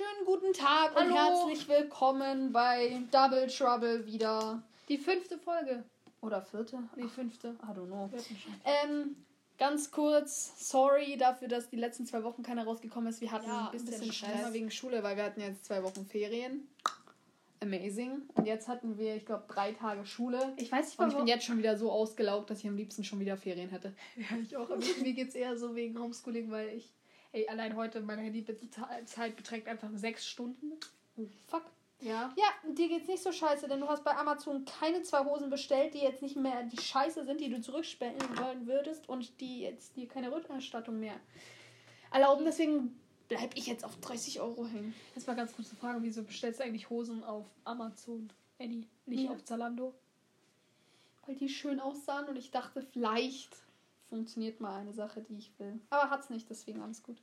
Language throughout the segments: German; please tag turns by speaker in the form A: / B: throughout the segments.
A: Schönen guten Tag und
B: Hallo.
A: herzlich willkommen bei Double Trouble wieder.
B: Die fünfte Folge.
A: Oder vierte?
B: Nee, fünfte.
A: I don't know. Ähm, ganz kurz, sorry dafür, dass die letzten zwei Wochen keiner rausgekommen ist. Wir hatten
B: Ja,
A: ein bisschen,
B: bisschen
A: Stress wegen Schule, weil wir hatten jetzt zwei Wochen Ferien. Amazing. Und jetzt hatten wir, ich glaube, drei Tage Schule.
B: Ich weiß nicht,
A: Und ich
B: warum.
A: bin jetzt schon wieder so ausgelaugt, dass ich am liebsten schon wieder Ferien hätte.
B: Ja, ich auch. Mir geht es eher so wegen Homeschooling, weil ich. Ey, allein heute meine Handyzeit beträgt einfach sechs Stunden.
A: Oh, fuck.
B: Ja.
A: Ja, dir geht's nicht so scheiße, denn du hast bei Amazon keine zwei Hosen bestellt, die jetzt nicht mehr die Scheiße sind, die du zurückstellen wollen würdest und die jetzt dir keine Rückerstattung mehr erlauben. Deswegen bleib ich jetzt auf 30 Euro hängen.
B: Jetzt mal ganz kurz zu fragen, wieso bestellst du eigentlich Hosen auf Amazon? Annie, nicht
A: Ja.
B: auf Zalando?
A: Weil die schön aussahen und ich dachte, vielleicht funktioniert mal eine Sache, die ich will. Aber hat's nicht, deswegen alles gut.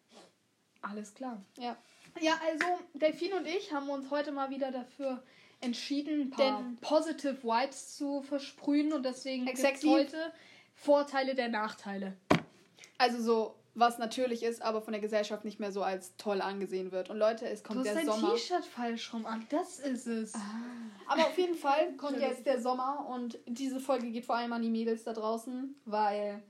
B: Alles klar.
A: Ja.
B: Ja, also Delphine und ich haben uns heute mal wieder dafür entschieden,
A: Denn-
B: Positive Vibes zu versprühen und deswegen
A: Exactly.
B: heute Vorteile der Nachteile.
A: Also so, was natürlich ist, aber von der Gesellschaft nicht mehr so als toll angesehen wird. Und Leute, es
B: Du
A: kommt
B: hast
A: der
B: dein
A: Sommer.
B: T-Shirt falsch rum an. Das ist es.
A: Aber auf jeden Fall kommt jetzt der Sommer und diese Folge geht vor allem an die Mädels da draußen, weil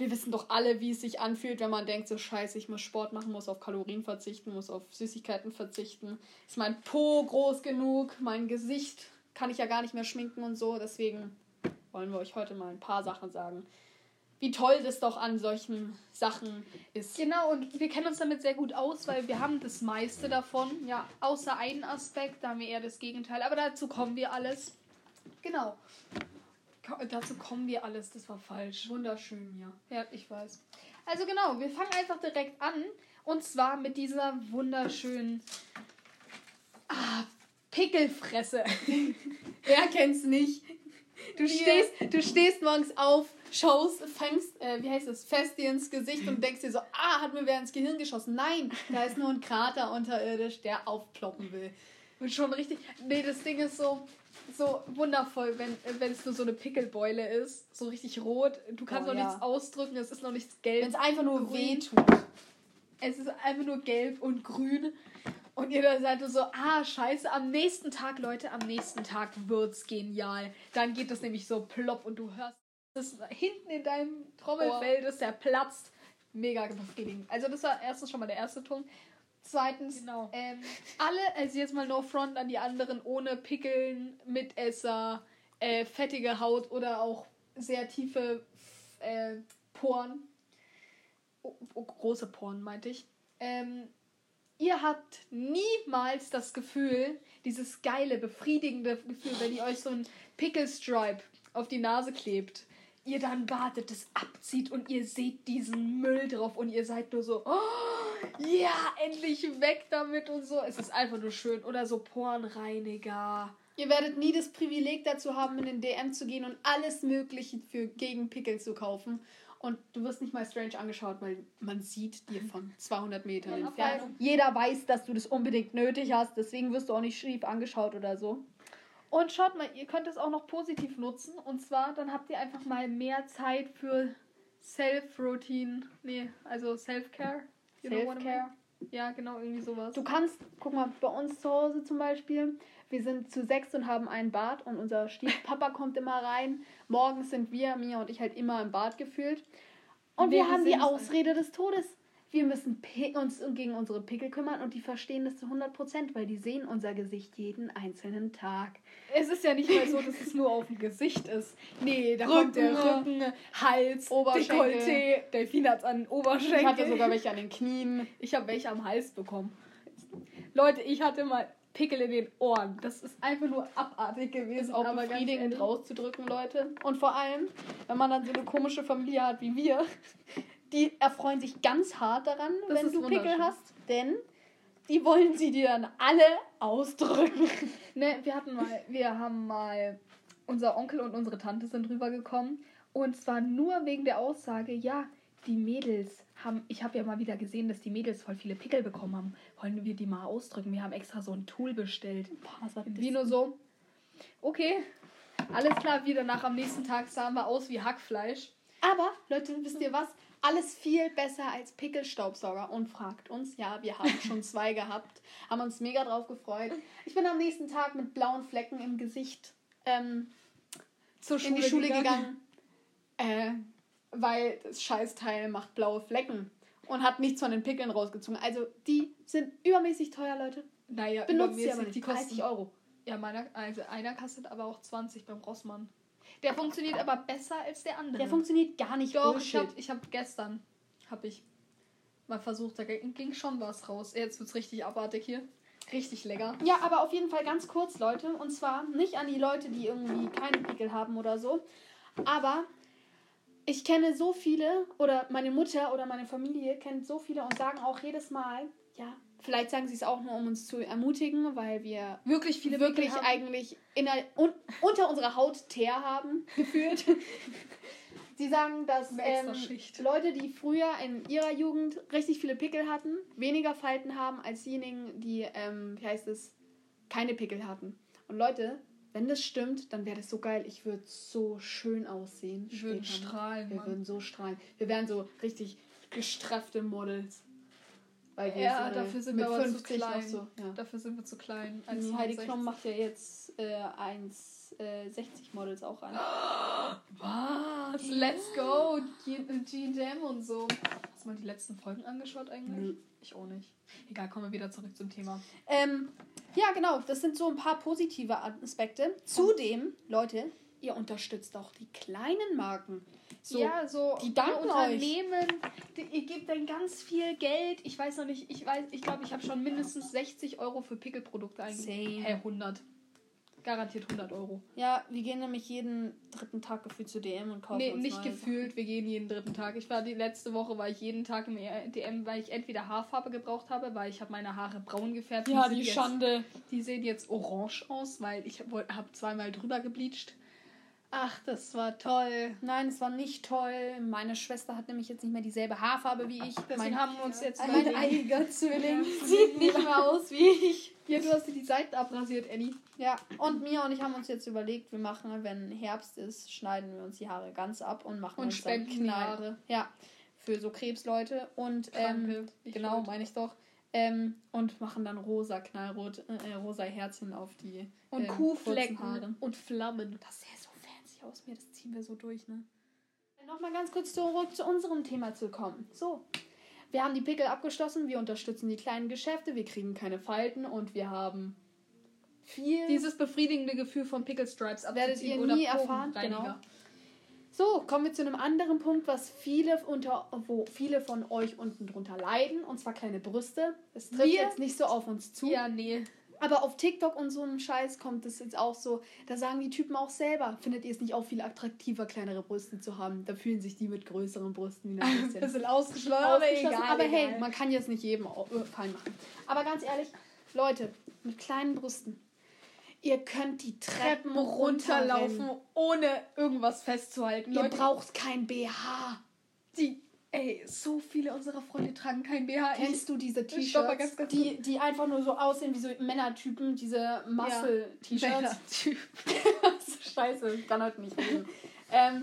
A: wir wissen doch alle, wie es sich anfühlt, wenn man denkt, so scheiße, ich muss Sport machen, muss auf Kalorien verzichten, muss auf Süßigkeiten verzichten. Ist mein Po groß genug, mein Gesicht kann ich ja gar nicht mehr schminken und so. Deswegen wollen wir euch heute mal ein paar Sachen sagen. Wie toll das doch an solchen Sachen ist.
B: Genau, und wir kennen uns damit sehr gut aus, weil wir haben das meiste davon. Ja, außer einen Aspekt, da haben wir eher das Gegenteil. Aber dazu kommen wir alles. Genau. Dazu kommen wir alles, das war falsch.
A: Wunderschön, ja.
B: Ja, ich weiß. Also genau, wir fangen einfach direkt an. Und zwar mit dieser wunderschönen ah, Pickelfresse.
A: Wer kennt's nicht? Du
B: Hier.
A: stehst, du stehst morgens auf, schaust, fängst, äh, wie heißt das, fest dir ins Gesicht und denkst dir so, ah, hat mir wer ins Gehirn geschossen. Nein, da ist nur ein Krater unterirdisch, der aufploppen will.
B: Und schon richtig. Nee, das Ding ist so, so wundervoll, wenn wenn es nur so eine Pickelbeule ist. So richtig rot. Du kannst
A: Oh,
B: noch
A: ja.
B: nichts ausdrücken, es ist noch nichts gelb.
A: Wenn es einfach nur
B: Grün.
A: weh tut.
B: Es ist einfach nur gelb und grün. Und ihr seid so, ah, scheiße, am nächsten Tag, Leute, am nächsten Tag wird's genial. Dann geht das nämlich so plopp und du hörst das hinten in deinem Trommelfell, das der platzt. Mega befriedigend. Also das war erstens schon mal der erste Ton. Zweitens,
A: Genau.
B: ähm, alle, also jetzt mal no front an die anderen, ohne Pickeln, Mitesser, äh, fettige Haut oder auch sehr tiefe äh, Poren. Oh, oh, große Poren, meinte ich. Ähm, ihr habt niemals das Gefühl, dieses geile, befriedigende Gefühl, wenn ihr euch so ein Pickle-Stripe auf die Nase klebt. Ihr dann wartet, es abzieht und ihr seht diesen Müll drauf und ihr seid nur so, oh, ja, endlich weg damit und so. Es ist einfach nur schön. Oder so Pornreiniger.
A: Ihr werdet nie das Privileg dazu haben, in den DM zu gehen und alles Mögliche für gegen Pickel zu kaufen. Und du wirst nicht mal strange angeschaut, weil man sieht dir von 200 Metern
B: Ja.
A: Jeder weiß, dass du das unbedingt nötig hast, deswegen wirst du auch nicht schief angeschaut oder so.
B: Und schaut mal, ihr könnt es auch noch positiv nutzen. Und zwar, dann habt ihr einfach mal mehr Zeit für Self-Routine. Nee, also Self-Care.
A: Self-Care.
B: Ja, genau, irgendwie sowas.
A: Du kannst, guck mal, bei uns zu Hause zum Beispiel, wir sind zu sechs und haben ein Bad und unser Stiefpapa kommt immer rein. Morgens sind wir, Mia und ich halt immer im Bad gefühlt. Und wir
B: Wir
A: haben die Ausrede des Todes. Wir müssen uns gegen unsere Pickel kümmern und die verstehen das zu 100 Prozent, weil die sehen unser Gesicht jeden einzelnen Tag.
B: Es ist ja nicht mal so, dass es nur auf dem Gesicht ist. Nee, da kommt der
A: Rücken,
B: Rücken, Hals,
A: Oberschenkel.
B: Dekolleté. Delfin hat's an den Oberschenkel.
A: Ich hatte sogar welche an den Knien.
B: Ich habe welche am Hals bekommen. Leute, ich hatte mal Pickel in den Ohren. Das ist einfach nur abartig gewesen.
A: Auch
B: aber
A: befriedigend rauszudrücken, Leute. Und vor allem, wenn man dann so eine komische Familie hat wie wir, die erfreuen sich ganz hart daran,
B: Das
A: wenn du Pickel hast. Denn die wollen sie dir dann alle ausdrücken.
B: Ne, wir hatten mal, wir haben mal, unser Onkel und unsere Tante sind rübergekommen. Und zwar nur wegen der Aussage, ja, die Mädels haben, ich habe ja mal wieder gesehen, dass die Mädels voll viele Pickel bekommen haben. Wollen wir die mal ausdrücken? Wir haben extra so ein Tool bestellt.
A: Boah, was war
B: Wie nur so, okay, alles klar, wieder nach am nächsten Tag sahen wir aus wie Hackfleisch.
A: Aber, Leute, wisst ihr was? Alles viel besser als Pickelstaubsauger. Und fragt uns, ja, wir haben schon zwei gehabt, haben uns mega drauf gefreut. Ich bin am nächsten Tag mit blauen Flecken im Gesicht ähm,
B: Zur
A: in die
B: Schule
A: Schule
B: gegangen.
A: gegangen, äh, weil das Scheißteil macht blaue Flecken und hat nichts von den Pickeln rausgezogen. Also die sind übermäßig teuer, Leute.
B: Naja,
A: Benutzt sie aber nicht.
B: die kosten
A: 30 Euro.
B: Ja, meiner, also einer kostet aber auch 20 beim Rossmann. Der funktioniert aber besser als der andere.
A: Der funktioniert gar nicht.
B: Doch, ich
A: Bullshit.
B: habe ich hab gestern hab ich mal versucht, da ging ging schon was raus. Jetzt wird's richtig abartig hier. Richtig lecker.
A: Ja, aber auf jeden Fall ganz kurz, Leute. Und zwar nicht an die Leute, die irgendwie keine Pickel haben oder so. Aber ich kenne so viele, oder meine Mutter oder meine Familie kennt so viele und sagen auch jedes Mal, ja, vielleicht sagen sie es auch nur, um uns zu ermutigen, weil wir
B: Wirklich viele
A: wirklich
B: Pickel haben.
A: eigentlich der, un, unter unserer Haut Teer haben, gefühlt. Sie sagen, dass ähm. Leute, die früher in ihrer Jugend richtig viele Pickel hatten, weniger Falten haben als diejenigen, die, ähm, wie heißt es, keine Pickel hatten. Und Leute, wenn das stimmt, dann wäre das so geil. Ich würde so schön aussehen.
B: Würden
A: später.
B: strahlen,
A: Wir
B: Mann.
A: würden so strahlen. Wir wären so richtig gestraffte Models. Weil wir
B: Ja, dafür sind
A: mit
B: wir aber zu
A: 50 auch
B: klein.
A: so. Ja.
B: Dafür sind wir zu klein.
A: Also
B: 1,65.
A: Heidi Klum macht ja jetzt äh, 1,60 Models auch an.
B: Was? Let's go! GDM und so. Hast du mal die letzten Folgen angeschaut eigentlich?
A: Nö.
B: Ich auch nicht. Egal, kommen wir wieder zurück zum Thema.
A: Ähm, ja, genau. Das sind so ein paar positive Aspekte. Zudem, Leute, ihr unterstützt auch die kleinen Marken. So,
B: ja, so
A: die danken
B: ihr Unternehmen, die, ihr gebt dann ganz viel Geld. Ich weiß noch nicht, ich weiß, ich glaube, ich habe schon mindestens 60 Euro für Pickelprodukte eingegeben. Hä, 100. Garantiert 100 Euro.
A: Ja, wir gehen nämlich jeden dritten Tag gefühlt zu DM und kaufen
B: Nee,
A: uns
B: nicht
A: neue
B: gefühlt, wir gehen jeden dritten Tag. Ich war die letzte Woche, war ich jeden Tag im DM, weil ich entweder Haarfarbe gebraucht habe, weil ich habe meine Haare braun gefärbt.
A: Ja, die
B: jetzt,
A: Schande.
B: Die sehen jetzt orange aus, weil ich habe hab zweimal drüber gebleicht. Ach, das war toll.
A: Nein, es war nicht toll. Meine Schwester hat nämlich jetzt nicht mehr dieselbe Haarfarbe wie ich.
B: Deswegen
A: mein,
B: haben wir uns jetzt
A: mein einiger Zwilling sieht nicht mehr aus wie ich.
B: Ja, du hast dir die Seiten abrasiert, Annie.
A: Ja, und Mia und ich haben uns jetzt überlegt, wir machen, wenn Herbst ist, schneiden wir uns die Haare ganz ab und machen
B: Und
A: uns dann Knall-. Ja, für so Krebsleute und ähm, genau, meine ich doch. Ähm, und machen dann rosa Knallrot, äh, rosa Herzchen auf die
B: Und
A: ähm,
B: Kuhflecken und Flammen.
A: Das sähe aus mir, das ziehen wir so durch, ne? Nochmal ganz kurz zurück zu unserem Thema zu kommen. So, wir haben die Pickel abgeschlossen, wir unterstützen die kleinen Geschäfte, wir kriegen keine Falten und wir haben viel.
B: Dieses befriedigende Gefühl von Pickle Stripes
A: Werdet ihr nie erfahren, genau. So, kommen wir zu einem anderen Punkt, was viele unter, wo viele von euch unten drunter leiden, und zwar kleine Brüste. Es trifft
B: Wir?
A: jetzt nicht so auf uns zu.
B: Ja, nee.
A: Aber auf TikTok und so einem Scheiß kommt es jetzt auch so. Da sagen die Typen auch selber, findet ihr es nicht auch viel attraktiver, kleinere Brüste zu haben? Da fühlen sich die mit größeren Brüsten wieder ein bisschen
B: Bisschen ausgeschlossen,
A: ausgeschlossen. Aber hey, man kann jetzt nicht jedem äh, Fall machen. Aber ganz ehrlich, Leute, mit kleinen Brüsten, ihr könnt die Treppen
B: Treppen runterlaufen,
A: runterlaufen.
B: ohne irgendwas festzuhalten.
A: Ihr
B: Leute,
A: braucht kein BH.
B: die, ey, so viele unserer Freunde tragen kein BH.
A: Kennst du diese T-Shirts, die, die einfach nur so aussehen wie so Männertypen, diese Muscle-T-Shirts?
B: Männertyp.
A: Scheiße, ich kann heute nicht reden. ähm,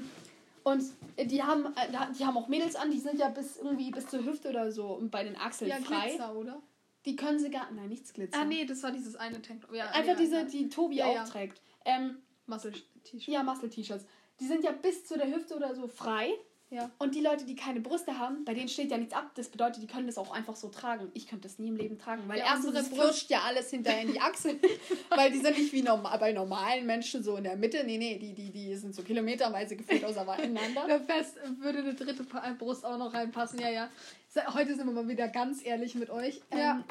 A: und die haben, äh, die haben auch Mädels an, die sind ja bis irgendwie bis zur Hüfte oder so bei den Achseln
B: Ja,
A: frei.
B: Glitzer, oder?
A: Die können sie gar. Nein, nichts Glitzer.
B: Ah, nee, das war dieses eine Tanktop. Ja,
A: Einfach
B: nee,
A: diese,
B: ja.
A: die Tobi
B: Ja,
A: auch
B: ja.
A: trägt. Ähm,
B: Muscle-T-Shirt.
A: ja, Muscle-T-Shirts. Die sind ja bis zu der Hüfte oder so frei.
B: Ja.
A: Und die Leute, die keine Brüste haben, bei denen steht ja nichts ab. Das bedeutet, die können das auch einfach so tragen. Ich könnte das nie im Leben tragen, weil
B: Ja,
A: erstens es
B: Brust-
A: flutscht ja alles hinterher in die Achsel, weil die sind nicht wie normal, bei normalen Menschen so in der Mitte. Nee, nee, die, die, die sind so kilometerweise gefühlt auseinander.
B: Da fest würde eine dritte Pa- Brust auch noch reinpassen. Ja, ja. Heute sind wir mal wieder ganz ehrlich mit euch.
A: Ja.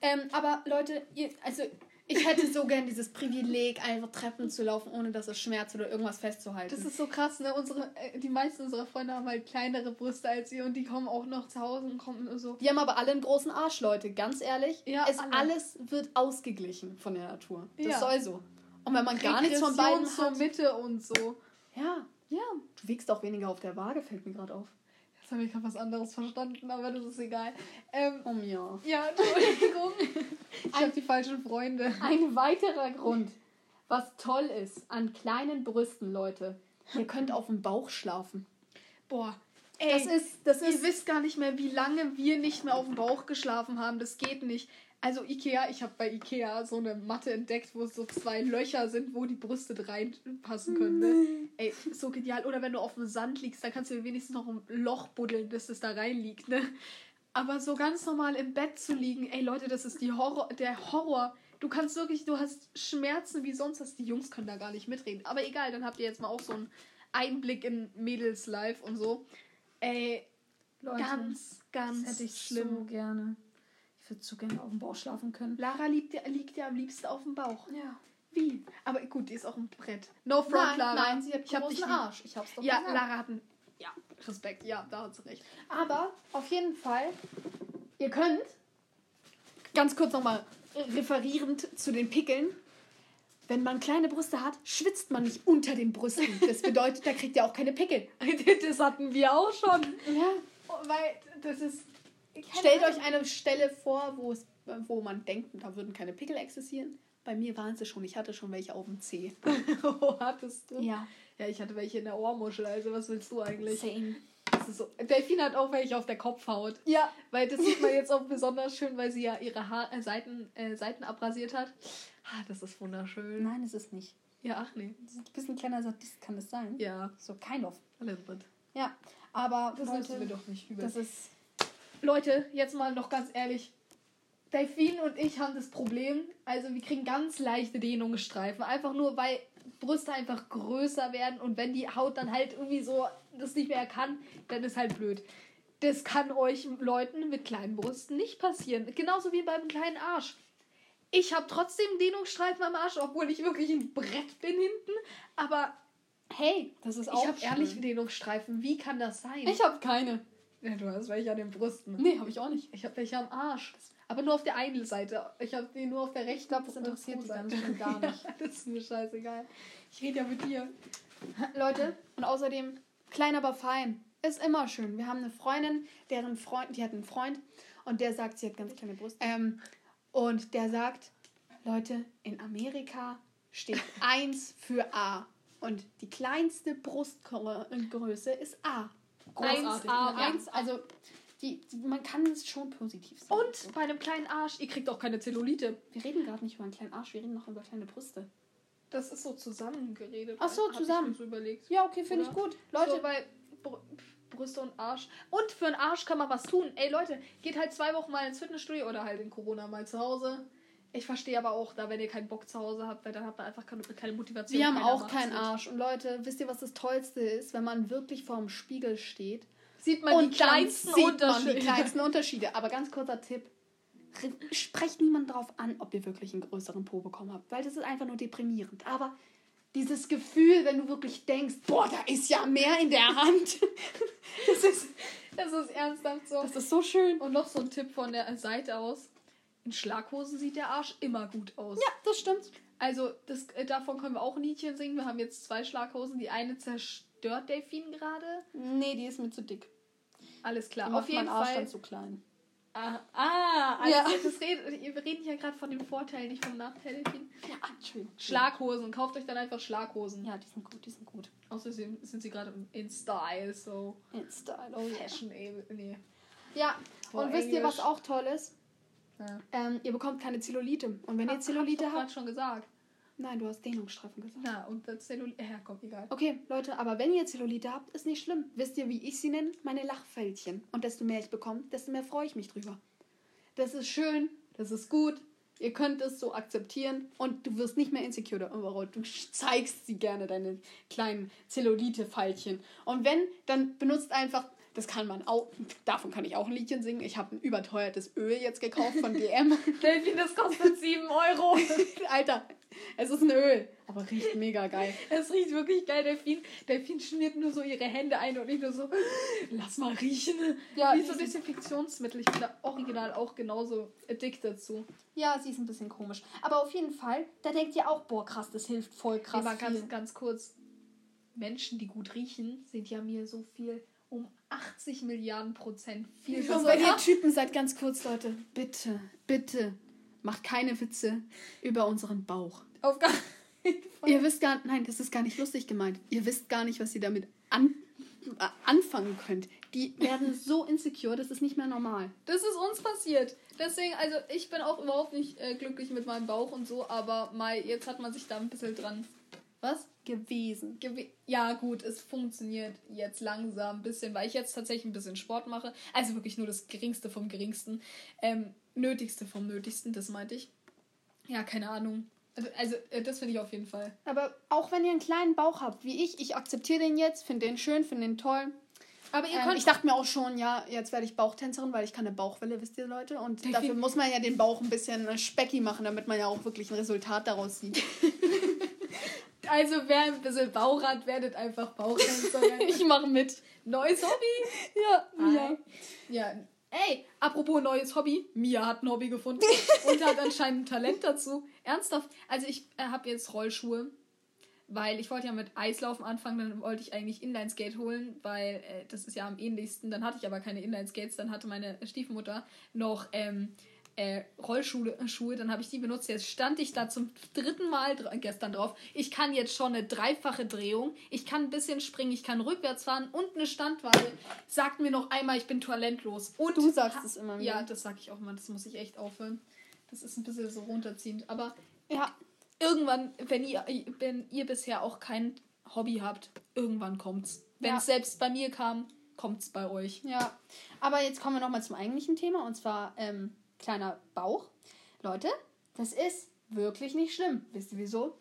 A: Ähm, aber Leute, ihr, also ich hätte so gern dieses Privileg, einfach Treppen zu laufen, ohne dass es schmerzt oder irgendwas festzuhalten.
B: Das ist so krass, ne? Unsere, äh, die meisten unserer Freunde haben halt kleinere Brüste als ihr und die kommen auch noch zu Hause und kommen nur so.
A: Die haben aber alle einen großen Arsch, Leute, ganz ehrlich.
B: Ja,
A: es
B: alle.
A: alles wird ausgeglichen von der Natur. Das
B: Ja.
A: soll so. Und wenn man gar nichts von beiden
B: Regression
A: hat,
B: zur Mitte und so.
A: ja, ja, du wiegst auch weniger auf der Waage, fällt mir gerade auf.
B: Jetzt habe ich gerade was anderes verstanden, aber das ist egal. Ähm,
A: Oh ja.
B: ja, Entschuldigung. ich habe die falschen Freunde.
A: Ein weiterer Grund, was toll ist an kleinen Brüsten, Leute. Ihr könnt auf dem Bauch schlafen.
B: Boah. Ey,
A: Das ist, das
B: ihr
A: ist,
B: wisst gar nicht mehr, wie lange wir nicht mehr auf dem Bauch geschlafen haben. Das geht nicht. Also Ikea, ich habe bei Ikea so eine Matte entdeckt, wo so zwei Löcher sind, wo die Brüste reinpassen können. Ne? Ey, so genial. Oder wenn du auf dem Sand liegst, dann kannst du wenigstens noch ein Loch buddeln, dass es da reinliegt. Ne? Aber so ganz normal im Bett zu liegen, ey Leute, das ist die Horror, der Horror. Du kannst wirklich, du hast Schmerzen wie sonst was. Die Jungs können da gar nicht mitreden. Aber egal, dann habt ihr jetzt mal auch so einen Einblick in Mädels Life und so. Ey,
A: Leute,
B: ganz, ganz
A: das hätte ich
B: schlimm.
A: so gerne. Würde so gerne auf dem Bauch schlafen können.
B: Lara liegt ja, liegt ja am liebsten auf dem Bauch.
A: Ja.
B: Wie? Aber gut, die ist auch ein Brett. No front,
A: Nein,
B: Lara.
A: nein, sie hat
B: ich hab dich.
A: Arsch. Ich hab's doch
B: Ja,
A: gesagt.
B: Lara hat einen. Ja, Respekt. Ja, da hat sie recht.
A: Aber auf jeden Fall, ihr könnt, ganz kurz nochmal referierend zu den Pickeln, wenn man kleine Brüste hat, schwitzt man nicht unter den Brüsten. Das bedeutet, da kriegt ihr auch keine Pickel.
B: das hatten wir auch schon.
A: Ja.
B: Weil das ist.
A: Stellt euch eine Stelle vor, wo, es, wo man denkt, da würden keine Pickel existieren. Bei mir waren sie schon. Ich hatte schon welche auf dem Zeh.
B: oh, hattest du?
A: Ja.
B: Ja, ich hatte welche in der Ohrmuschel. Also, was willst du eigentlich?
A: Same.
B: Das ist so. Delfin hat auch welche auf der Kopfhaut.
A: Ja.
B: Weil das sieht man jetzt auch besonders schön, weil sie ja ihre Haar, äh, Seiten, äh, Seiten abrasiert hat. Ah, das ist wunderschön.
A: Nein, es ist nicht.
B: Ja, ach nee.
A: Das ist ein bisschen kleiner Sadist kann es sein.
B: Ja,
A: So, kind of.
B: a little bit.
A: Ja. Aber
B: Das
A: Leute,
B: nimmst du mir doch nicht übel.
A: das ist
B: Leute, jetzt mal noch ganz ehrlich. Delfin und ich haben das Problem, also wir kriegen ganz leichte Dehnungsstreifen. Einfach nur, weil Brüste einfach größer werden und wenn die Haut dann halt irgendwie so das nicht mehr kann, dann ist halt blöd. Das kann euch Leuten mit kleinen Brüsten nicht passieren. Genauso wie beim kleinen Arsch. Ich habe trotzdem Dehnungsstreifen am Arsch, obwohl ich wirklich ein Brett bin hinten. Aber
A: Hey, das ist auch
B: ich habe ehrlich. Dehnungsstreifen. Wie kann das sein?
A: Ich habe keine.
B: Ja, du hast welche an den Brüsten.
A: Nee, habe ich auch nicht.
B: Ich habe welche am Arsch. Aber nur auf der einen Seite. Ich habe die nur auf der rechten. Ich
A: glaube, das interessiert die ganz schön gar nicht.
B: das ist mir scheißegal. Ich rede ja mit dir.
A: Leute, und außerdem, klein aber fein. Ist immer schön. Wir haben eine Freundin, deren Freund, die hat einen Freund und der sagt, sie hat ganz kleine Brust. Ähm, und der sagt, Leute, in Amerika steht 1 für A. Und die kleinste Brustgröße ist A.
B: Großartig.
A: 1A,
B: Ja.
A: 1, also die, man kann es schon positiv sehen.
B: Und bei einem kleinen Arsch, ihr kriegt auch keine Zellulite.
A: wir reden gerade nicht über einen kleinen Arsch, wir reden noch über kleine Brüste.
B: Das ist so zusammengeredet.
A: Ach so, zusammen.
B: mir so überlegt.
A: Ja, okay, finde ich gut. Leute,
B: so, weil Br Brüste und Arsch. Und für einen Arsch kann man was tun. Ey Leute, geht halt zwei Wochen mal ins Fitnessstudio oder halt in Corona mal zu Hause. Ich verstehe aber auch da, wenn ihr keinen Bock zu Hause habt, weil dann hat man einfach keine, keine Motivation.
A: Wir haben auch keinen. Arsch. Und Leute, wisst ihr, was das Tollste ist? Wenn man wirklich vorm Spiegel steht
B: Sieht man
A: und
B: die kleinsten
A: sieht man
B: Unterschiede.
A: die kleinsten Unterschiede. Aber ganz kurzer Tipp. Re- Sprecht niemand drauf an, ob ihr wirklich einen größeren Po bekommen habt. Weil das ist einfach nur deprimierend. Aber dieses Gefühl, wenn du wirklich denkst, boah, da ist ja mehr in der Hand. das, ist,
B: Das ist ernsthaft so.
A: das ist so schön.
B: Und noch so ein Tipp von der Seite aus. In Schlaghosen sieht der Arsch immer gut aus.
A: Ja, das stimmt.
B: Also das, äh, davon können wir auch ein Liedchen singen. Wir haben jetzt zwei Schlaghosen. Die eine zerstört Delfin gerade.
A: Nee, die ist mir zu dick.
B: Alles klar.
A: Die
B: Auf jeden
A: Arsch
B: Fall.
A: dann zu klein.
B: Ah, ah also
A: Ja.
B: das red, wir reden ja gerade von dem Vorteil, nicht vom Nachteil.
A: Ja, Entschuldigung.
B: Schlaghosen. Kauft euch dann einfach Schlaghosen.
A: Ja, die sind gut, die sind gut.
B: Außerdem sind sie gerade in Style, so
A: In Style, oh yeah.
B: Fashion. ey, Nee.
A: Ja,
B: Boah,
A: und wisst ihr, was
B: Englisch.
A: auch toll ist?
B: Ja.
A: Ähm, ihr bekommt keine Zellulite. Und wenn ihr
B: Hab-
A: Zellulite
B: hab ich doch
A: habt.
B: grad schon gesagt.
A: Nein, du hast Dehnungsstreifen gesagt.
B: Na, und das Zellulite. Ja, komm, egal.
A: Okay, Leute, aber wenn ihr Zellulite habt, ist nicht schlimm. Wisst ihr, wie ich sie nenne? Meine Lachfältchen. Und desto mehr ich bekomme, desto mehr freue ich mich drüber. Das ist schön, das ist gut. Ihr könnt es so akzeptieren und du wirst nicht mehr insecure darüber. Du zeigst sie gerne, deine kleinen Zellulite-Faltchen. Und wenn, dann benutzt einfach, das kann man auch, davon kann ich auch ein Liedchen singen. Ich habe ein überteuertes Öl jetzt gekauft von DM.
B: Delfin, das kostet 7 Euro.
A: Alter, es ist ein Öl, aber riecht mega geil.
B: Es riecht wirklich geil, Delfin. Delfin schmiert nur so ihre Hände ein und ich nur so, lass mal riechen.
A: Ja,
B: Wie so Desinfektionsmittel. Ich bin da original auch genauso addicted zu.
A: Ja, sie ist ein bisschen komisch. Aber auf jeden Fall, da denkt ihr auch, boah, krass, das hilft voll krass.
B: Aber ganz, ganz kurz. Menschen, die gut riechen, sind ja mir so viel um 80 Milliarden Prozent viel besser.
A: wenn ihr Typen seid, ganz kurz, Leute, bitte, bitte, macht keine Witze über unseren Bauch.
B: Auf gar
A: Ihr wisst gar nein, das ist gar nicht lustig gemeint. Ihr wisst gar nicht, was ihr damit an anfangen könnt, die werden so insecure, das ist nicht mehr normal.
B: Das ist uns passiert. Deswegen, also ich bin auch überhaupt nicht äh, glücklich mit meinem Bauch und so, aber mal, jetzt hat man sich da ein bisschen dran. Was?
A: Gewesen.
B: Gewe ja, gut, es funktioniert jetzt langsam ein bisschen, weil ich jetzt tatsächlich ein bisschen Sport mache. Also wirklich nur das Geringste vom Geringsten. Ähm, Nötigste vom Nötigsten, das meinte ich. Ja, keine Ahnung. Also, also äh, das finde ich auf jeden Fall.
A: Aber auch wenn ihr einen kleinen Bauch habt, wie ich, ich akzeptiere den jetzt, finde den schön, finde den toll. Aber ihr ähm, könnt. Ich dachte mir auch schon, ja, jetzt werde ich Bauchtänzerin, weil ich kann eine Bauchwelle, wisst ihr, Leute. Und dafür muss man ja den Bauch ein bisschen specky machen, damit man ja auch wirklich ein Resultat daraus sieht.
B: also, wer ein bisschen Bauch hat, werdet einfach Bauchtänzerin.
A: ich mache mit.
B: Neues Hobby? Ja, ja. Ja, Ey, apropos neues Hobby. Mia hat ein Hobby gefunden und hat anscheinend ein Talent dazu. Ernsthaft. Also ich äh, habe jetzt Rollschuhe, weil ich wollte ja mit Eislaufen anfangen, dann wollte ich eigentlich Inlineskate holen, weil äh, das ist ja am ähnlichsten. Dann hatte ich aber keine Inlineskates, dann hatte meine Stiefmutter noch ähm, äh, Rollschuhe, Schuhe, dann habe ich die benutzt. Jetzt stand ich da zum dritten Mal dr gestern drauf. Ich kann jetzt schon eine dreifache Drehung. Ich kann ein bisschen springen, ich kann rückwärts fahren und eine Standwahl. Sagt mir noch einmal, ich bin talentlos. Und du sagst es immer wieder. Ja, das sage ich auch immer. Das muss ich echt aufhören. Das ist ein bisschen so runterziehend. Aber ja, irgendwann, wenn ihr, wenn ihr bisher auch kein Hobby habt, irgendwann kommt's. Wenn es ja. selbst bei mir kam, kommt's bei euch.
A: Ja, aber jetzt kommen wir nochmal zum eigentlichen Thema und zwar ähm, kleiner Bauch. Leute, das ist wirklich nicht schlimm. Wisst ihr wieso?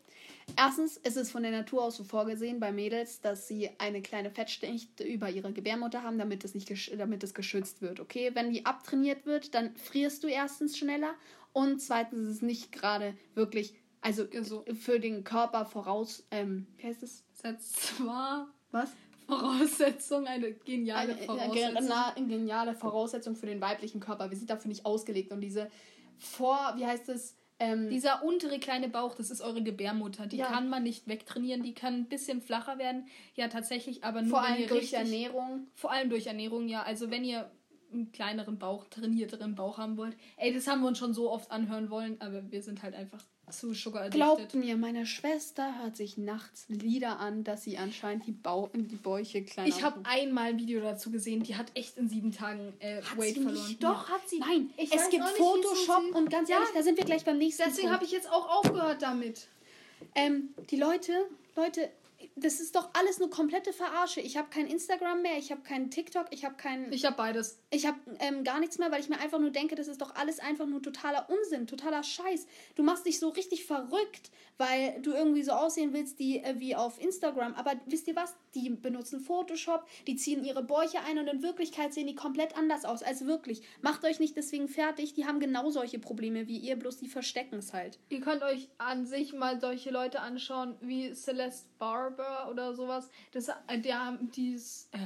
A: Erstens ist es von der Natur aus so vorgesehen bei Mädels, dass sie eine kleine Fettschicht über ihre Gebärmutter haben, damit es, nicht damit es geschützt wird. Okay, wenn die abtrainiert wird, dann frierst du erstens schneller und zweitens ist es nicht gerade wirklich, also so. für den Körper voraus, ähm, wie heißt es? Setzt zwar. Was?
B: Voraussetzung, eine geniale
A: Voraussetzung. Eine, eine geniale Voraussetzung für den weiblichen Körper. Wir sind dafür nicht ausgelegt. Und diese Vor, wie heißt es?
B: Ähm, Dieser untere kleine Bauch, das ist eure Gebärmutter. Die ja. kann man nicht wegtrainieren. Die kann ein bisschen flacher werden. Ja, tatsächlich, aber nur. Vor allem durch richtig, Ernährung. Vor allem durch Ernährung, ja. Also wenn ihr einen kleineren Bauch, trainierteren Bauch haben wollt. Ey, das haben wir uns schon so oft anhören wollen, aber wir sind halt einfach zu Sugar
A: addicted. Glaubt mir, meine Schwester hört sich nachts Lieder an, dass sie anscheinend die, Bau die Bäuche
B: kleiner Ich habe einmal ein Video dazu gesehen, die hat echt in sieben Tagen äh, Weight verloren. Nicht? Doch, ja. hat sie. Nein, ich es gibt Photoshop nicht, und ganz ehrlich, da sind wir gleich beim nächsten Deswegen habe ich jetzt auch aufgehört damit.
A: Ähm, die Leute, Leute, das ist doch alles nur komplette Verarsche. Ich habe kein Instagram mehr, ich habe keinen TikTok, ich habe keinen.
B: Ich habe beides.
A: Ich habe ähm, gar nichts mehr, weil ich mir einfach nur denke, das ist doch alles einfach nur totaler Unsinn, totaler Scheiß. Du machst dich so richtig verrückt, weil du irgendwie so aussehen willst die, äh, wie auf Instagram. Aber wisst ihr was? Die benutzen Photoshop, die ziehen ihre Bäuche ein und in Wirklichkeit sehen die komplett anders aus als wirklich. Macht euch nicht deswegen fertig, die haben genau solche Probleme wie ihr, bloß die verstecken es halt.
B: Ihr könnt euch an sich mal solche Leute anschauen wie Celeste Barber oder sowas. Das, äh, der dieses, äh,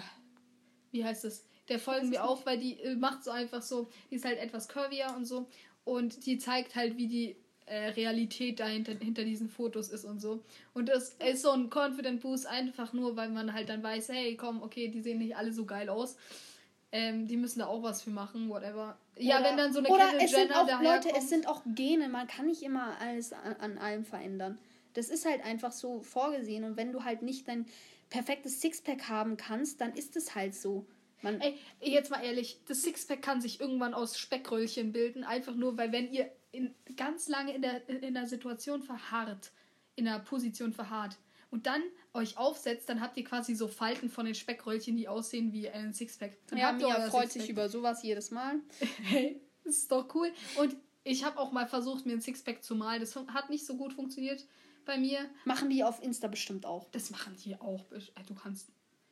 B: wie heißt das? Der folgen wir auch, weil die äh, macht so einfach so, die ist halt etwas curvier und so. Und die zeigt halt, wie die äh, Realität dahinter hinter diesen Fotos ist und so. Und das ist so ein Confident Boost einfach nur, weil man halt dann weiß, hey, komm, okay, die sehen nicht alle so geil aus. Ähm, die müssen da auch was für machen, whatever. Ja,
A: oder, wenn dann so eine oder Kendall es sind auch Leute, es sind auch Gene, man kann nicht immer alles an, an allem verändern. Das ist halt einfach so vorgesehen und wenn du halt nicht dein perfektes Sixpack haben kannst, dann ist es halt so.
B: Man Ey, jetzt mal ehrlich, das Sixpack kann sich irgendwann aus Speckröllchen bilden, einfach nur, weil wenn ihr in, ganz lange in der, in der Situation verharrt, in der Position verharrt und dann euch aufsetzt, dann habt ihr quasi so Falten von den Speckröllchen, die aussehen wie ein Sixpack. Dann ja,
A: Mia freut sich über sowas jedes Mal.
B: hey, das ist doch cool. Und ich habe auch mal versucht, mir ein Sixpack zu malen. Das hat nicht so gut funktioniert bei mir.
A: Machen die auf Insta bestimmt auch.
B: Das machen die auch. Du kannst.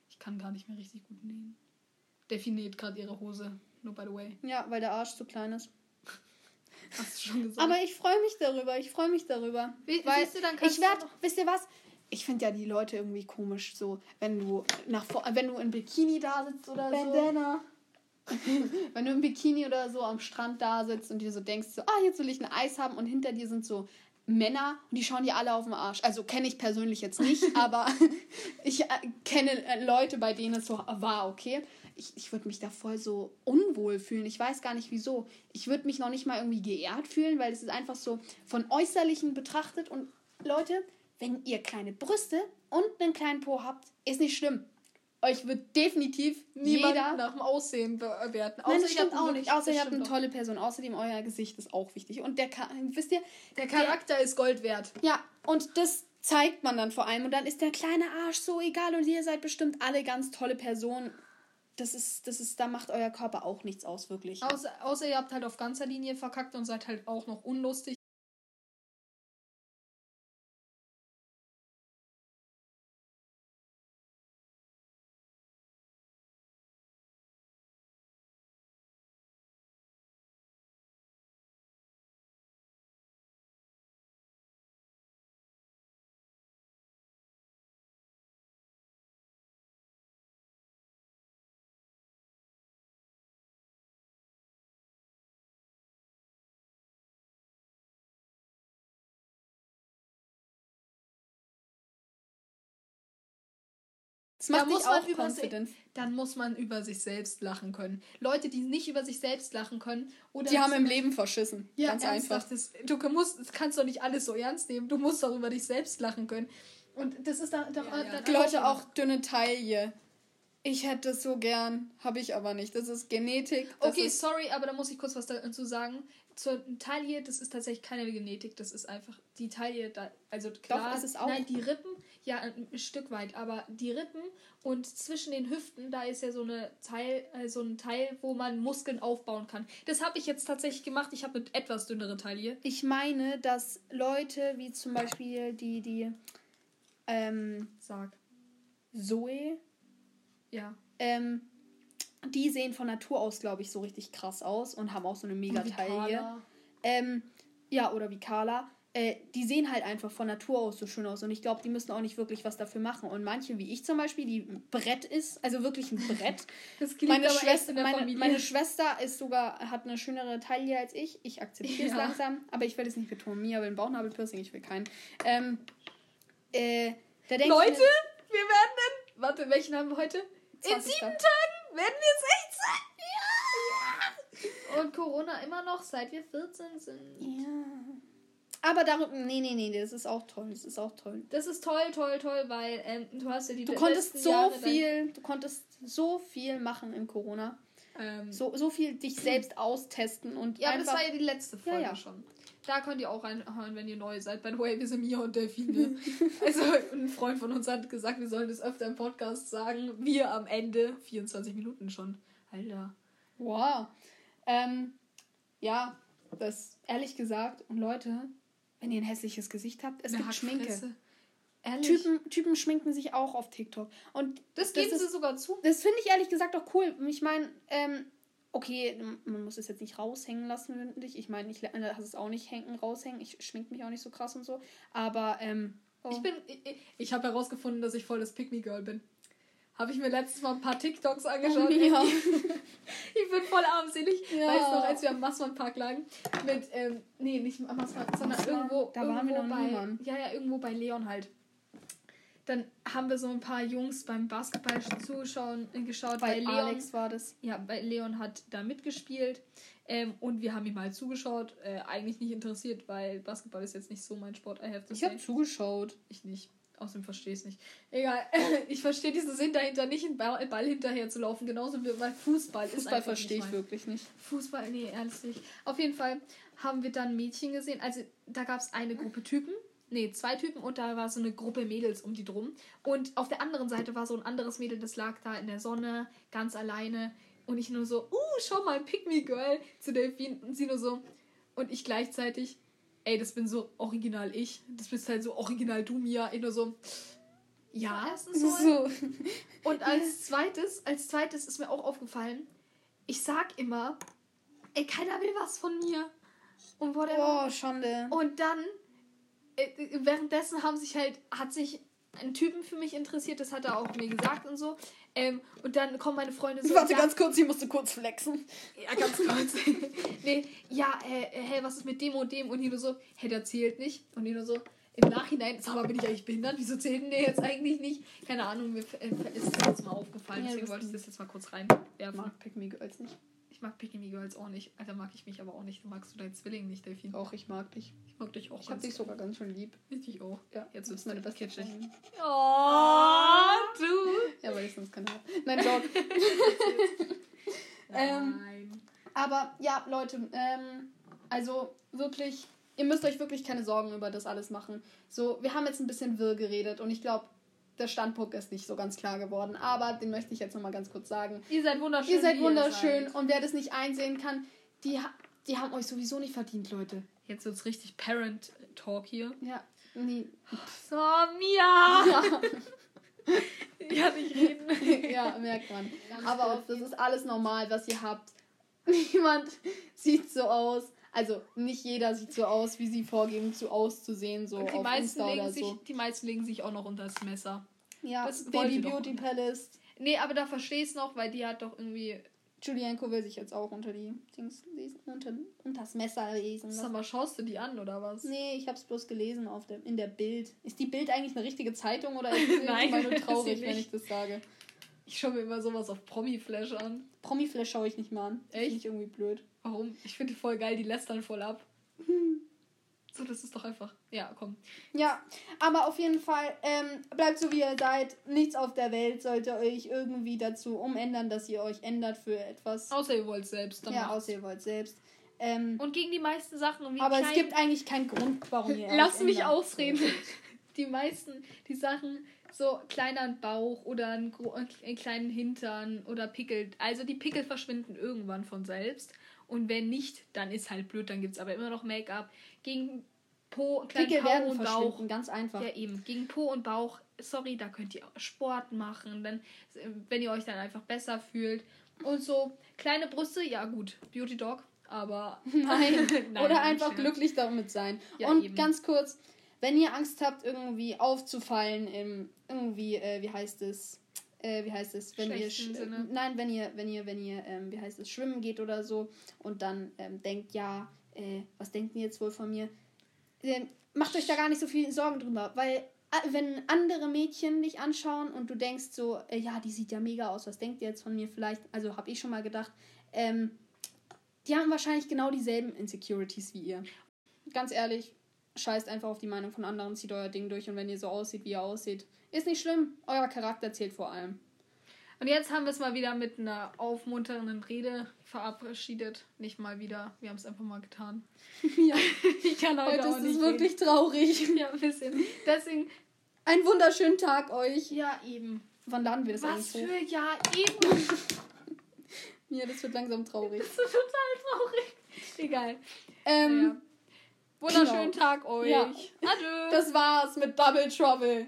B: Ich kann gar nicht mehr richtig gut nähen definiert gerade ihre Hose. Nur by the way.
A: Ja, weil der Arsch zu klein ist. Hast du schon gesagt. Aber ich freue mich darüber. Ich freue mich darüber. Wie, weil du, dann ich werde, wisst ihr was? Ich finde ja die Leute irgendwie komisch, so wenn du nach wenn du in Bikini da sitzt oder Bandana. so. wenn du im Bikini oder so am Strand da sitzt und dir so denkst, so, ah, jetzt will ich ein Eis haben und hinter dir sind so Männer und die schauen dir alle auf den Arsch. Also kenne ich persönlich jetzt nicht, aber ich äh, kenne äh, Leute, bei denen es so war, okay ich, ich würde mich da voll so unwohl fühlen. Ich weiß gar nicht wieso. Ich würde mich noch nicht mal irgendwie geehrt fühlen, weil es ist einfach so von Äußerlichen betrachtet. Und Leute, wenn ihr kleine Brüste und einen kleinen Po habt, ist nicht schlimm. Euch wird definitiv
B: Niemand
A: jeder
B: nach dem Aussehen bewerten.
A: Nein,
B: Außer
A: das
B: ihr
A: stimmt
B: habt
A: auch nicht. Außer
B: das
A: ihr habt eine tolle Person. Außerdem euer Gesicht ist auch wichtig. Und der wisst ihr,
B: Der Charakter ist Gold wert.
A: ja, und das zeigt man dann vor allem. Und dann ist der kleine Arsch so egal. Und ihr seid bestimmt alle ganz tolle Personen. Das ist, das ist, da macht euer Körper auch nichts aus, wirklich.
B: Außer, außer ihr habt halt auf ganzer Linie verkackt und seid halt auch noch unlustig.
A: Das
B: Da
A: macht dich
B: muss man über
A: confident.
B: Dann muss man über sich selbst lachen können. Leute, die nicht über sich selbst lachen können oder
A: Die haben im Leben verschissen.
B: ja,
A: Ganz einfach.
B: Das, du musst, das kannst doch nicht alles so ernst nehmen. Du musst doch über dich selbst lachen können. Und das ist da, doch
A: Ja,
B: dann
A: ja. Leute, auch dünne Taille. Ich hätte es so gern, habe ich aber nicht. Das ist Genetik. Das
B: Okay,
A: ist,
B: sorry, aber da muss ich kurz was dazu sagen. Zur Taille, das ist tatsächlich keine Genetik, das ist einfach die Taille, da, also klar,
A: ist es auch.
B: nein, die Rippen, ja, ein Stück weit, aber die Rippen und zwischen den Hüften, da ist ja so eine Teil, äh, so ein Teil, wo man Muskeln aufbauen kann. Das habe ich jetzt tatsächlich gemacht. Ich habe eine etwas dünnere Taille.
A: ich meine, dass Leute wie zum Beispiel die, die ähm,
B: Sag.
A: Zoe,
B: Ja.
A: ähm, die sehen von Natur aus, glaube ich, so richtig krass aus und haben auch so eine mega Taille. Ähm, ja, oder wie Carla. Äh, die sehen halt einfach von Natur aus so schön aus. Und ich glaube, die müssen auch nicht wirklich was dafür machen. Und manche, wie ich zum Beispiel, die ein Brett ist, also wirklich ein Brett.
B: Das klingt
A: meine, Schwester, meine, meine Schwester ist sogar, hat eine schönere Taille als ich. Ich akzeptiere es
B: Ja.
A: langsam, aber ich will es nicht betonen. Mia will ein Bauchnabelpiercing, ich will keinen. Ähm, äh,
B: Leute,
A: ich
B: wir werden in, warte, welchen haben wir heute? In
A: 20.
B: sieben Tagen werden wir 16. Ja. Und Corona immer noch, seit wir 14 sind.
A: mir, ja. Aber darum, nee, nee, nee, das ist auch toll. Das ist auch toll.
B: Das ist toll, toll, toll, weil ähm, du hast ja die
A: Du konntest so
B: Jahre
A: viel, du konntest so viel machen im Corona.
B: ähm,
A: So, so viel dich selbst austesten und
B: ja,
A: einfach.
B: das war ja die letzte
A: Ja,
B: Folge
A: ja.
B: schon. Da könnt ihr auch reinhören, wenn ihr neu seid. By the way, wir sind Mia und Delfine. also, ein Freund von uns hat gesagt, wir sollen das öfter im Podcast sagen. Wir am Ende. 24 Minuten schon. Alter.
A: wow. Ähm, ja, das ehrlich gesagt. Und Leute, wenn ihr ein hässliches Gesicht habt, es
B: Eine
A: gibt Schminke. Typen, Typen schminken sich auch auf TikTok. Und
B: das
A: das
B: geben
A: ist-
B: sie sogar zu.
A: das finde ich ehrlich gesagt auch cool. Ich meine, ähm, okay, man muss es jetzt nicht raushängen lassen, finde ich. Ich meine, ich lasse es auch nicht hängen, raushängen. Ich schmink mich auch nicht so krass und so. Aber, ähm, oh.
B: Ich bin. Ich, ich habe herausgefunden, dass ich voll das Pick-Me-Girl bin. Habe ich mir letztes Mal ein paar TikToks angeschaut.
A: Oh, ja.
B: ich bin voll armselig.
A: Ja.
B: Weißt du noch, als wir am Massmann Park lagen? Mit, ähm, nee, nicht am Massmann, sondern
A: Massmann?
B: irgendwo.
A: Da waren wir noch
B: bei,
A: Mann.
B: Ja, ja, irgendwo bei Leon halt. Dann haben wir so ein paar Jungs beim Basketball zuschauen, äh, geschaut,
A: bei
B: Leon.
A: Alex war das.
B: Ja, bei Leon hat da mitgespielt. Ähm, und wir haben ihm halt zugeschaut. Äh, eigentlich nicht interessiert, weil Basketball ist jetzt nicht so mein Sport. I have to
A: Ich habe zugeschaut.
B: Ich nicht. Außerdem verstehe ich es nicht. Egal. Ich verstehe diesen Sinn dahinter nicht, einen Ball, Ball hinterher zu laufen. Genauso wie bei Fußball. ist
A: Fußball verstehe ich
B: mein-
A: wirklich nicht.
B: Fußball, nee, ehrlich nicht. Auf jeden Fall haben wir dann Mädchen gesehen. Also da gab es eine Gruppe Typen. Nee, zwei Typen und da war so eine Gruppe Mädels um die drum. Und auf der anderen Seite war so ein anderes Mädel, das lag da in der Sonne, ganz alleine. Und ich nur so, uh, schau mal, Pick Me Girl zu Delfin. Und sie nur so. Und ich gleichzeitig, ey, das bin so original ich. Das bist halt so original du, Mia. Ich nur so, ja.
A: Ist so.
B: Und als zweites, als zweites ist mir auch aufgefallen, ich sag immer, ey, keiner will was von mir. Und whatever.
A: Oh, Schande.
B: Und dann, äh, währenddessen haben sich halt, hat sich ein Typen für mich interessiert, das hat er auch mir gesagt und so. Ähm, und dann kommen meine Freunde so.
A: Warte ganz kurz, ich musste kurz flexen.
B: ja, ganz kurz. nee, ja, äh, äh, hey, was ist mit dem und dem? Und nur so, hey, der zählt nicht. Und nur so, im Nachhinein, sag mal, bin ich eigentlich behindert? Wieso zählt denn der jetzt eigentlich nicht? Keine Ahnung, mir äh, ist das jetzt mal aufgefallen,
A: Ja,
B: deswegen wollte ich das jetzt mal kurz reinwerfen.
A: mag Pick Me Girls nicht.
B: Ich mag Me Girls auch nicht. Alter, mag ich mich aber auch nicht. Magst du deinen Zwilling nicht, Delfin?
A: Auch ich mag dich.
B: Ich mag dich auch
A: Ich hab dich sogar ganz schön lieb.
B: Richtig auch.
A: Ja,
B: Jetzt
A: du
B: ist
A: meine beste
B: kitschig.
A: Freundin.
B: Oh, du.
A: ja, weil ich sonst keine habe. Nein, Joke. ähm,
B: Nein.
A: aber ja, Leute, ähm, also wirklich, ihr müsst euch wirklich keine Sorgen über das alles machen. So, wir haben jetzt ein bisschen wirr geredet und ich glaube, der Standpunkt ist nicht so ganz klar geworden. Aber den möchte ich jetzt nochmal ganz kurz sagen.
B: Ihr seid wunderschön.
A: Ihr seid wunderschön
B: seid.
A: und wer das nicht einsehen kann, die, die haben euch sowieso nicht verdient, Leute.
B: Jetzt wird's richtig Parent Talk hier.
A: Ja, nee.
B: So, Mia!
A: Ja,
B: Ja, nicht reden.
A: ja merkt man. Aber auch, das ist alles normal, was ihr habt. Niemand sieht so aus. Also nicht jeder sieht so aus, wie sie vorgeben, zu auszusehen, so
B: Und die meisten,
A: Insta
B: legen sich,
A: so.
B: die meisten legen sich auch noch unter das Messer.
A: Ja,
B: das
A: Baby
B: doch
A: Beauty. Palace.
B: Nee, aber da versteh ich's noch, weil die hat doch irgendwie.
A: Julienko will sich jetzt auch unter die Dings lesen, unter, unter das Messer lesen.
B: Sag mal, schaust du die an oder was?
A: Nee, ich hab's bloß gelesen auf der, in der Bild. Ist die Bild eigentlich eine richtige Zeitung oder ist sie
B: Nein,
A: immer nur traurig, wenn ich das sage?
B: Ich schaue mir immer sowas auf Promi-Flash an.
A: Promi-Flash schaue ich nicht mal an.
B: Echt?
A: Finde ich irgendwie blöd.
B: Warum? Ich finde die voll geil, die lästern voll ab. So, das ist doch einfach. Ja, komm.
A: Ja, aber auf jeden Fall, ähm, bleibt so wie ihr seid. Nichts auf der Welt sollte euch irgendwie dazu umändern, dass ihr euch ändert für etwas.
B: Außer ihr wollt selbst. Dann
A: ja,
B: macht's.
A: außer ihr wollt selbst. Ähm,
B: Und gegen die meisten Sachen.
A: Aber es gibt eigentlich keinen Grund, warum ihr
B: Lass mich ausreden. Die meisten, die Sachen, so kleiner Bauch oder einen, einen kleinen Hintern oder Pickel. Also die Pickel verschwinden irgendwann von selbst. Und wenn nicht, dann ist halt blöd, dann gibt es aber immer noch Make-up. Gegen Po,
A: Pickel
B: Po
A: werden
B: und Bauch.
A: ganz einfach.
B: Ja, eben. Gegen Po und Bauch, sorry, da könnt ihr Sport machen, dann, wenn ihr euch dann einfach besser fühlt. Und so kleine Brüste, ja gut, Beauty Dog, aber.
A: Nein.
B: Nein,
A: Oder einfach glücklich damit sein.
B: Ja,
A: und
B: eben.
A: ganz kurz, wenn ihr Angst habt, irgendwie aufzufallen im irgendwie, äh, wie heißt es? Äh, wie heißt es, wenn ihr
B: Sinne.
A: nein, wenn ihr, wenn ihr, wenn ihr, ähm, wie heißt es, schwimmen geht oder so und dann ähm, denkt, ja, äh, was denken die jetzt wohl von mir? Ähm, macht euch da gar nicht so viel Sorgen drüber, weil wenn andere Mädchen dich anschauen und du denkst so, äh, ja, die sieht ja mega aus, was denkt ihr jetzt von mir vielleicht? Also habe ich schon mal gedacht, ähm, die haben wahrscheinlich genau dieselben Insecurities wie ihr. Ganz ehrlich, scheißt einfach auf die Meinung von anderen, zieht euer Ding durch und wenn ihr so aussieht, wie ihr aussieht, ist nicht schlimm. Euer Charakter zählt vor allem.
B: Und jetzt haben wir es mal wieder mit einer aufmunternden Rede verabschiedet. Nicht mal wieder. Wir haben es einfach mal getan.
A: Ja,
B: Ich kann heute,
A: heute
B: auch
A: ist
B: nicht
A: es wirklich traurig.
B: Reden. Ja, ein bisschen. Deswegen.
A: Einen wunderschönen Tag euch.
B: Ja, eben.
A: Wann laden wir das
B: Was
A: eigentlich hoch?
B: für ja, eben.
A: Ja, das wird langsam traurig.
B: Das ist total traurig. Egal.
A: Ähm,
B: Ja. Wunderschönen
A: genau.
B: Tag euch.
A: Ja.
B: Adieu.
A: Das war's mit Double Trouble.